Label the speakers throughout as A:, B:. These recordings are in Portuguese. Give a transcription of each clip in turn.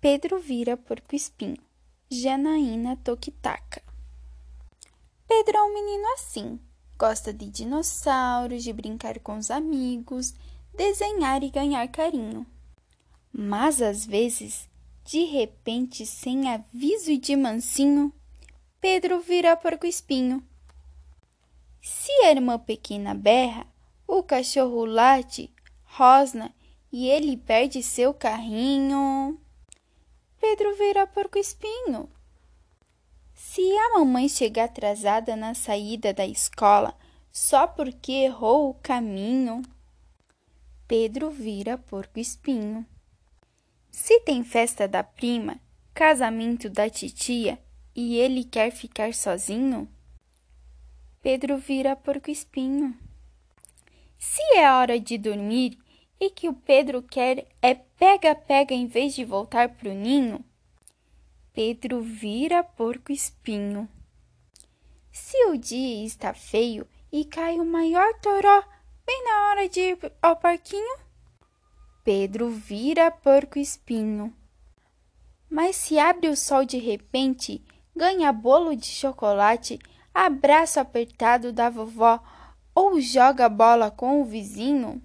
A: Pedro vira porco-espinho. Janaína Tokitaka. Pedro é um menino assim. Gosta de dinossauros, de brincar com os amigos, desenhar e ganhar carinho. Mas às vezes, de repente, sem aviso e de mansinho, Pedro vira porco-espinho. Se a irmã pequena berra, o cachorro late, rosna e ele perde seu carrinho. Pedro vira porco-espinho. Se a mamãe chegar atrasada na saída da escola só porque errou o caminho, Pedro vira porco-espinho. Se tem festa da prima, casamento da titia e ele quer ficar sozinho, Pedro vira porco-espinho. Se é hora de dormir e que o Pedro quer é pega-pega em vez de voltar pro ninho, Pedro vira porco-espinho. Se o dia está feio e cai o maior toró bem na hora de ir ao parquinho, Pedro vira porco-espinho. Mas se abre o sol de repente, ganha bolo de chocolate, abraço apertado da vovó ou joga bola com o vizinho,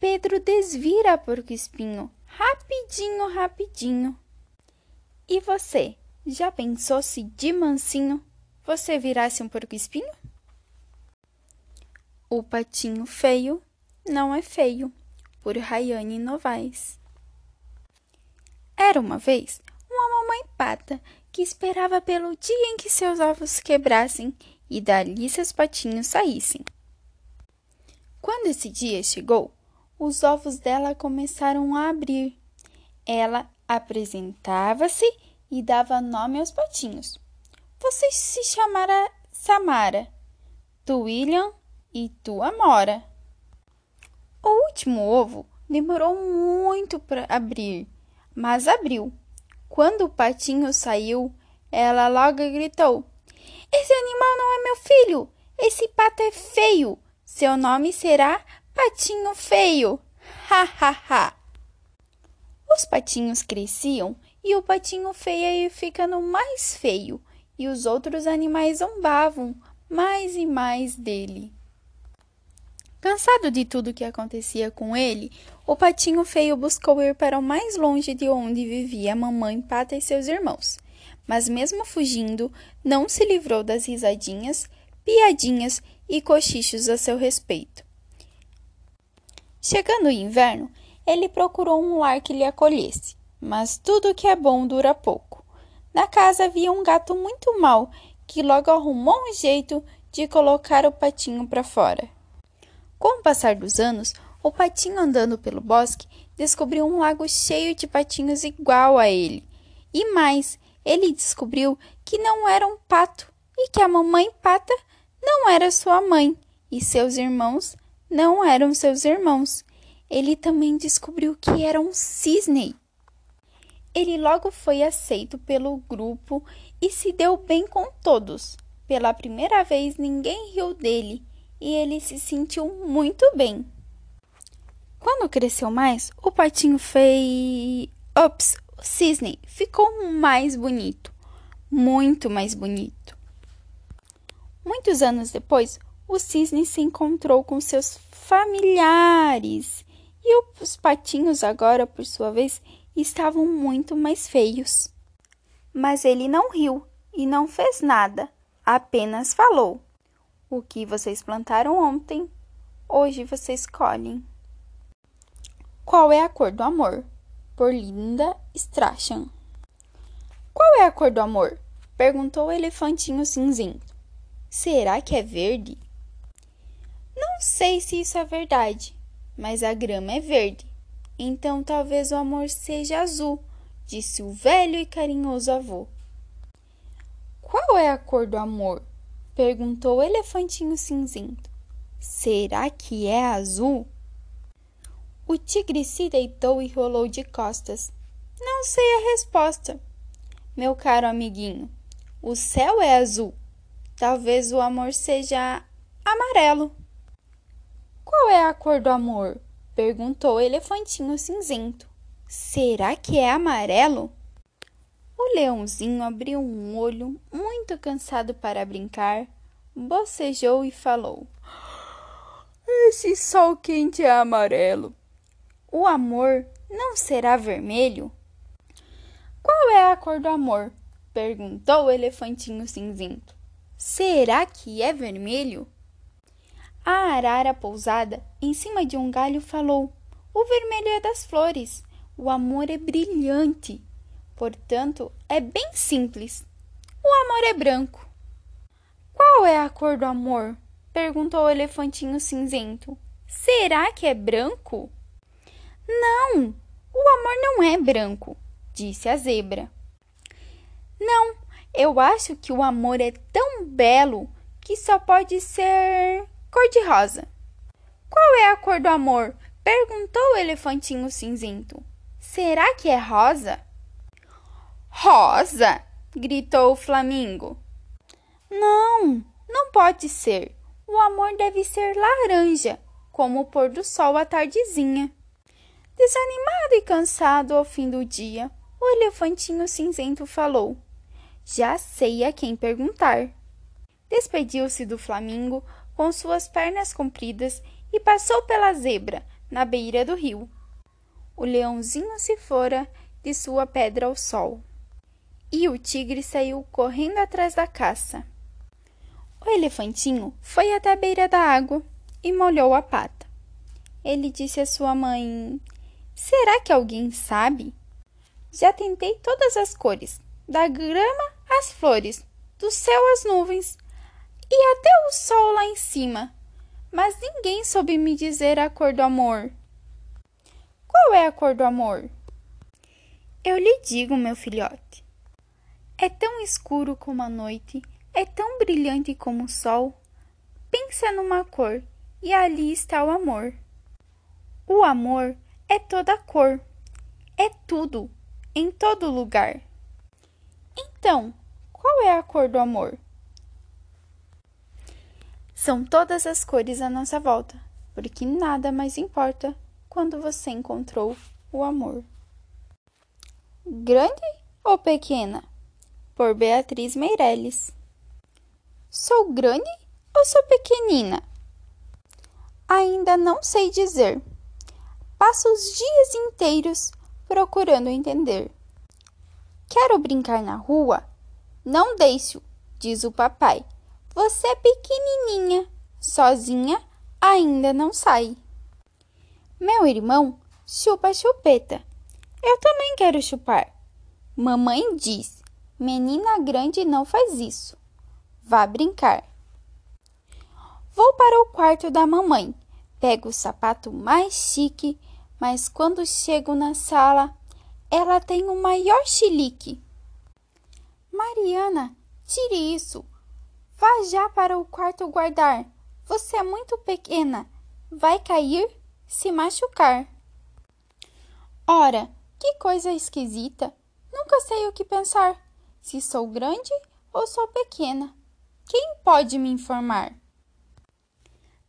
A: Pedro desvira porco-espinho, rapidinho, rapidinho. E você, já pensou se de mansinho você virasse um porco-espinho? O patinho feio não é feio, por Rayane Novaes. Era uma vez uma mamãe pata que esperava pelo dia em que seus ovos quebrassem e dali seus patinhos saíssem. Quando esse dia chegou, os ovos dela começaram a abrir. Ela apresentava-se e dava nome aos patinhos. Você se chamará Samara, tu William e tu Amora. O último ovo demorou muito para abrir, mas abriu. Quando o patinho saiu, ela logo gritou: Esse animal não é meu filho! Esse pato é feio! Seu nome será Patinho feio! Ha ha ha! Os patinhos cresciam e o patinho feio ia ficando mais feio, e os outros animais zombavam mais e mais dele. Cansado de tudo que acontecia com ele, o patinho feio buscou ir para o mais longe de onde vivia a mamãe pata e seus irmãos. Mas mesmo fugindo, não se livrou das risadinhas, piadinhas e cochichos a seu respeito. Chegando o inverno, ele procurou um lar que lhe acolhesse, mas tudo que é bom dura pouco. Na casa havia um gato muito mau que logo arrumou um jeito de colocar o patinho para fora. Com o passar dos anos, o patinho andando pelo bosque descobriu um lago cheio de patinhos igual a ele. E mais, ele descobriu que não era um pato e que a mamãe pata não era sua mãe e seus irmãos não eram seus irmãos. Ele também descobriu que era um cisne. Ele logo foi aceito pelo grupo e se deu bem com todos. Pela primeira vez ninguém riu dele e ele se sentiu muito bem. Quando cresceu mais, o patinho fez. Ops, o cisne ficou mais bonito. Muito mais bonito. Muitos anos depois, o cisne se encontrou com seus familiares e os patinhos agora, por sua vez, estavam muito mais feios. Mas ele não riu e não fez nada, apenas falou: O que vocês plantaram ontem, hoje vocês colhem. Qual é a cor do amor? Por Linda Strachan. Qual é a cor do amor? perguntou o elefantinho cinzento. Será que é verde? Não sei se isso é verdade, mas a grama é verde. Então talvez o amor seja azul, disse o velho e carinhoso avô. Qual é a cor do amor? perguntou o elefantinho cinzento. Será que é azul? O tigre se deitou e rolou de costas. Não sei a resposta. Meu caro amiguinho, o céu é azul. Talvez o amor seja amarelo. Qual é a cor do amor? perguntou o elefantinho cinzento. Será que é amarelo? O leãozinho abriu um olho, muito cansado para brincar, bocejou e falou: Esse sol quente é amarelo. O amor não será vermelho? Qual é a cor do amor? perguntou o elefantinho cinzento. Será que é vermelho? A arara pousada em cima de um galho falou: O vermelho é das flores. O amor é brilhante. Portanto, é bem simples. O amor é branco. Qual é a cor do amor? perguntou o elefantinho cinzento. Será que é branco? Não, o amor não é branco, disse a zebra. Não, eu acho que o amor é tão belo que só pode ser cor-de-rosa. Qual é a cor do amor? perguntou o elefantinho cinzento. Será que é rosa? Rosa! gritou o flamingo. Não, não pode ser. O amor deve ser laranja, como o pôr do sol à tardezinha. Desanimado e cansado ao fim do dia, o elefantinho cinzento falou: Já sei a quem perguntar. Despediu-se do flamingo com suas pernas compridas e passou pela zebra na beira do rio. O leãozinho se fora de sua pedra ao sol. E o tigre saiu correndo atrás da caça. O elefantinho foi até a beira da água e molhou a pata. Ele disse à sua mãe: Será que alguém sabe? Já tentei todas as cores, da grama às flores, do céu às nuvens e até o sol lá em cima, mas ninguém soube me dizer a cor do amor. Qual é a cor do amor? Eu lhe digo, meu filhote. É tão escuro como a noite, é tão brilhante como o sol. Pensa numa cor e ali está o amor. O amor é toda cor, é tudo, em todo lugar. Então, qual é a cor do amor? São todas as cores à nossa volta, porque nada mais importa quando você encontrou o amor. Grande ou pequena? Por Beatriz Meirelles. Sou grande ou sou pequenina? Ainda não sei dizer Passo os dias inteiros procurando entender. Quero brincar na rua? Não deixo, diz o papai. Você é pequenininha, sozinha ainda não sai. Meu irmão chupa chupeta. Eu também quero chupar. Mamãe diz: menina grande não faz isso. Vá brincar. Vou para o quarto da mamãe. Pego o sapato mais chique mas quando chego na sala, ela tem o maior chilique. Mariana, tire isso. Vá já para o quarto guardar. Você é muito pequena. Vai cair, se machucar. Ora, que coisa esquisita. Nunca sei o que pensar. Se sou grande ou sou pequena. Quem pode me informar?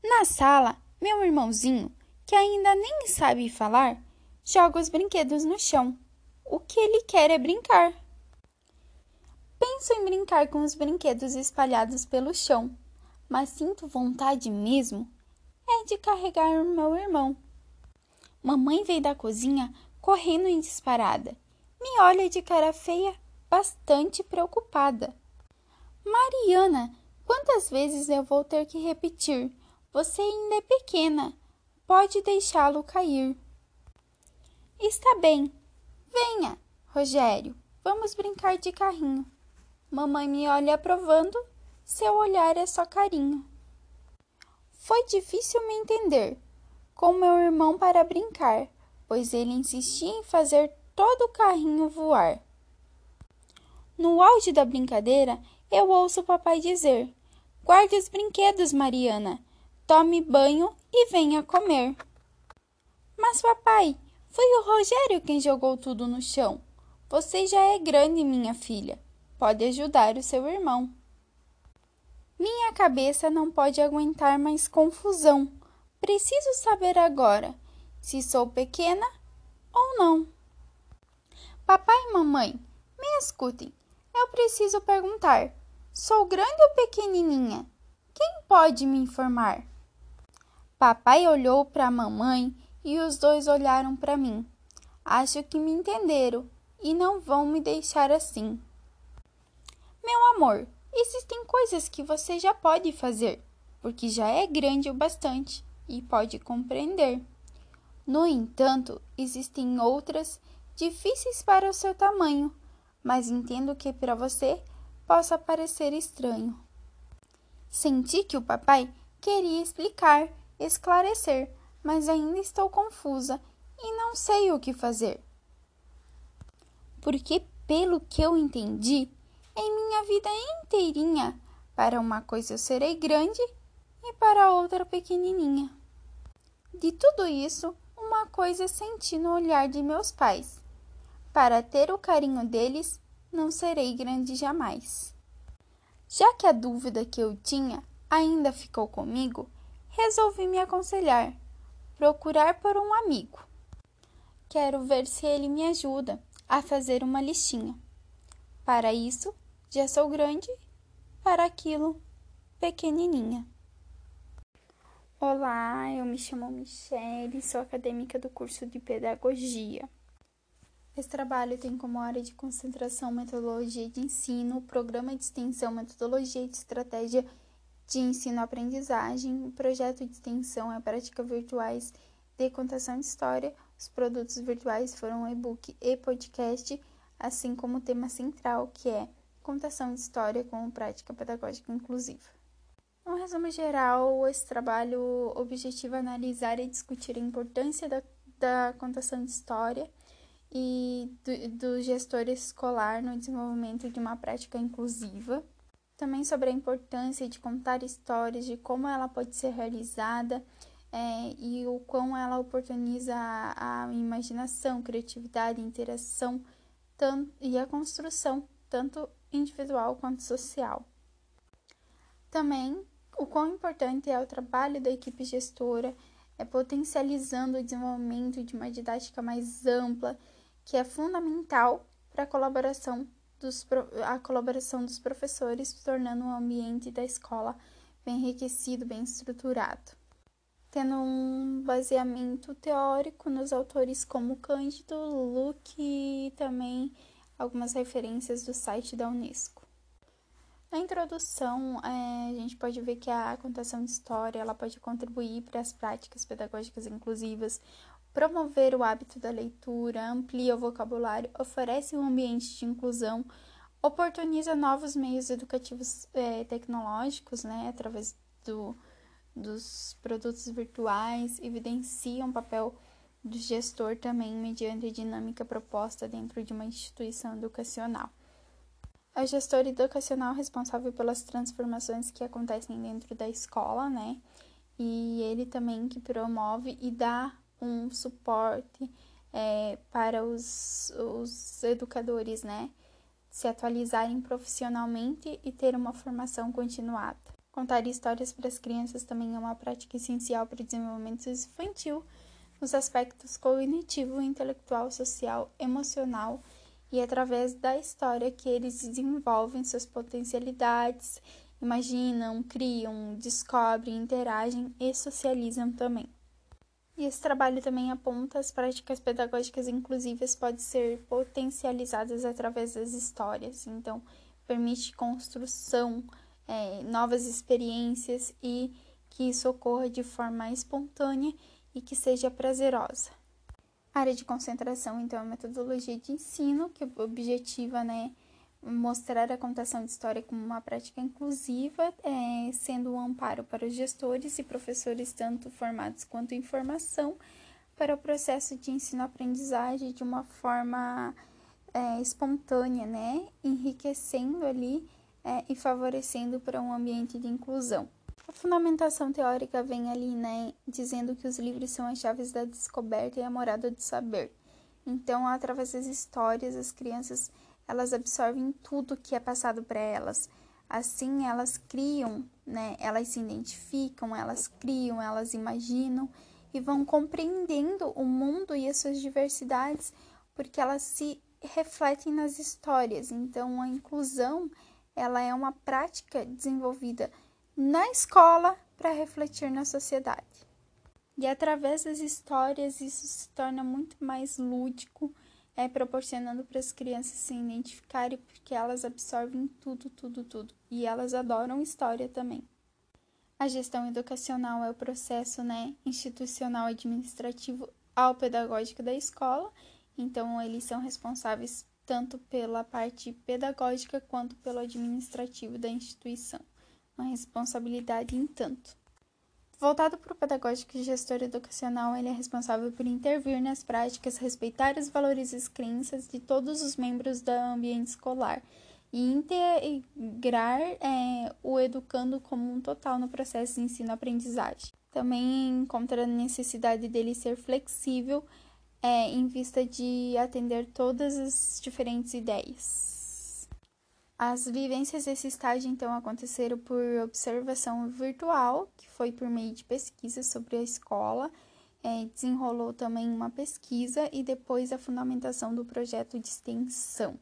A: Na sala, meu irmãozinho que ainda nem sabe falar, joga os brinquedos no chão. O que ele quer é brincar. Penso em brincar com os brinquedos espalhados pelo chão, mas sinto vontade mesmo é de carregar o meu irmão. Mamãe veio da cozinha correndo em disparada. Me olha de cara feia, bastante preocupada. Mariana, quantas vezes eu vou ter que repetir? Você ainda é pequena pode deixá-lo cair. Está bem. Venha, Rogério. Vamos brincar de carrinho. Mamãe me olha aprovando, seu olhar é só carinho. Foi difícil me entender com meu irmão para brincar, pois ele insistia em fazer todo o carrinho voar. No auge da brincadeira, eu ouço o papai dizer: Guarde os brinquedos, Mariana. Tome banho e venha comer. Mas, papai, foi o Rogério quem jogou tudo no chão. Você já é grande, minha filha. Pode ajudar o seu irmão. Minha cabeça não pode aguentar mais confusão. Preciso saber agora se sou pequena ou não. Papai e mamãe, me escutem. Eu preciso perguntar: sou grande ou pequenininha? Quem pode me informar? Papai olhou para a mamãe e os dois olharam para mim. Acho que me entenderam e não vão me deixar assim. Meu amor, existem coisas que você já pode fazer, porque já é grande o bastante e pode compreender. No entanto, existem outras difíceis para o seu tamanho, mas entendo que para você possa parecer estranho. Senti que o papai queria explicar, esclarecer, mas ainda estou confusa e não sei o que fazer. Porque, pelo que eu entendi, em minha vida inteirinha, para uma coisa eu serei grande e para outra pequenininha. De tudo isso, uma coisa senti no olhar de meus pais. Para ter o carinho deles, não serei grande jamais. Já que a dúvida que eu tinha ainda ficou comigo, resolvi me aconselhar, procurar por um amigo. Quero ver se ele me ajuda a fazer uma listinha. Para isso, já sou grande, para aquilo, pequenininha. Olá, eu me chamo Michelle, sou acadêmica do curso de Pedagogia. Esse trabalho tem como área de concentração metodologia de ensino, programa de extensão, metodologia de estratégia de ensino-aprendizagem, projeto de extensão é prática virtuais de contação de história, os produtos virtuais foram e-book e podcast, assim como o tema central, que é contação de história com prática pedagógica inclusiva. No resumo geral, esse trabalho objetiva analisar e discutir a importância da, da contação de história e do, do gestor escolar no desenvolvimento de uma prática inclusiva. Também sobre a importância de contar histórias, de como ela pode ser realizada é, e o quão ela oportuniza a, a imaginação, criatividade, interação tanto, e a construção, tanto individual quanto social. Também o quão importante é o trabalho da equipe gestora, é potencializando o desenvolvimento de uma didática mais ampla, que é fundamental para a colaboração dos, a colaboração dos professores, tornando o ambiente da escola bem enriquecido, bem estruturado tendo um baseamento teórico nos autores como Cândido, Luke e também algumas referências do site da Unesco. Na introdução, é, a gente pode ver que a contação de história ela pode contribuir para as práticas pedagógicas inclusivas, promover o hábito da leitura, amplia o vocabulário, oferece um ambiente de inclusão, oportuniza novos meios educativos é, tecnológicos, né, através do dos produtos virtuais evidenciam o papel do gestor também mediante a dinâmica proposta dentro de uma instituição educacional. É o gestor educacional responsável pelas transformações que acontecem dentro da escola, né? E ele também que promove e dá um suporte é, para os, os educadores, né? Se atualizarem profissionalmente e ter uma formação continuada. Contar histórias para as crianças também é uma prática essencial para o desenvolvimento infantil nos aspectos cognitivo, intelectual, social, emocional e através da história que eles desenvolvem suas potencialidades, imaginam, criam, descobrem, interagem e socializam também. E esse trabalho também aponta as práticas pedagógicas inclusivas podem ser potencializadas através das histórias, então permite construção é, novas experiências e que isso ocorra de forma espontânea e que seja prazerosa. A área de concentração, então, é a metodologia de ensino que objetiva, né, mostrar a contação de história como uma prática inclusiva, é, sendo um amparo para os gestores e professores, tanto formados quanto em formação, para o processo de ensino-aprendizagem de uma forma é, espontânea, né, enriquecendo ali é, e favorecendo para um ambiente de inclusão. A fundamentação teórica vem ali, né, dizendo que os livros são as chaves da descoberta e a morada do saber. Então, através das histórias, as crianças elas absorvem tudo que é passado para elas. Assim, elas criam, né? Elas se identificam, elas criam, elas imaginam e vão compreendendo o mundo e as suas diversidades, porque elas se refletem nas histórias. Então, a inclusão ela é uma prática desenvolvida na escola para refletir na sociedade. E através das histórias isso se torna muito mais lúdico, é proporcionando para as crianças se identificarem porque elas absorvem tudo, tudo, tudo. E elas adoram história também. A gestão educacional é o processo né, institucional administrativo ao pedagógico da escola, então eles são responsáveis tanto pela parte pedagógica quanto pelo administrativo da instituição. Uma responsabilidade em tanto. Voltado para o pedagógico e gestor educacional, ele é responsável por intervir nas práticas, respeitar os valores e as crenças de todos os membros do ambiente escolar e integrar é, o educando como um total no processo de ensino-aprendizagem. Também encontra a necessidade dele ser flexível é, em vista de atender todas as diferentes ideias. As vivências desse estágio, então, aconteceram por observação virtual, que foi por meio de pesquisa sobre a escola, é, desenrolou também uma pesquisa e depois a fundamentação do projeto de extensão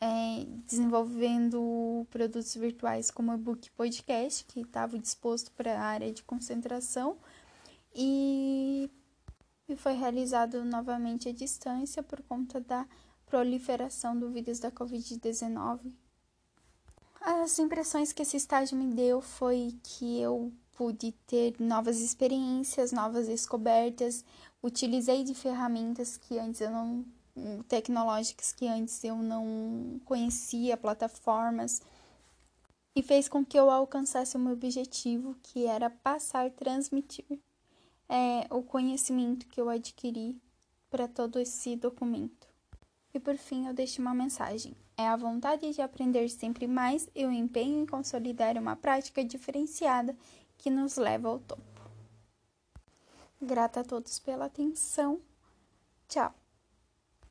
A: é, desenvolvendo produtos virtuais como e-book podcast, que estava disposto para a área de concentração, e, e foi realizado novamente à distância por conta da proliferação do vírus da Covid-19. As impressões que esse estágio me deu foi que eu pude ter novas experiências, novas descobertas, utilizei de ferramentas que antes eu não tecnológicas que antes eu não conhecia, plataformas, e fez com que eu alcançasse o meu objetivo, que era passar, transmitir é, o conhecimento que eu adquiri para todo esse documento. E por fim, eu deixo uma mensagem. É a vontade de aprender sempre mais e o empenho em consolidar uma prática diferenciada que nos leva ao topo. Grata a todos pela atenção. Tchau!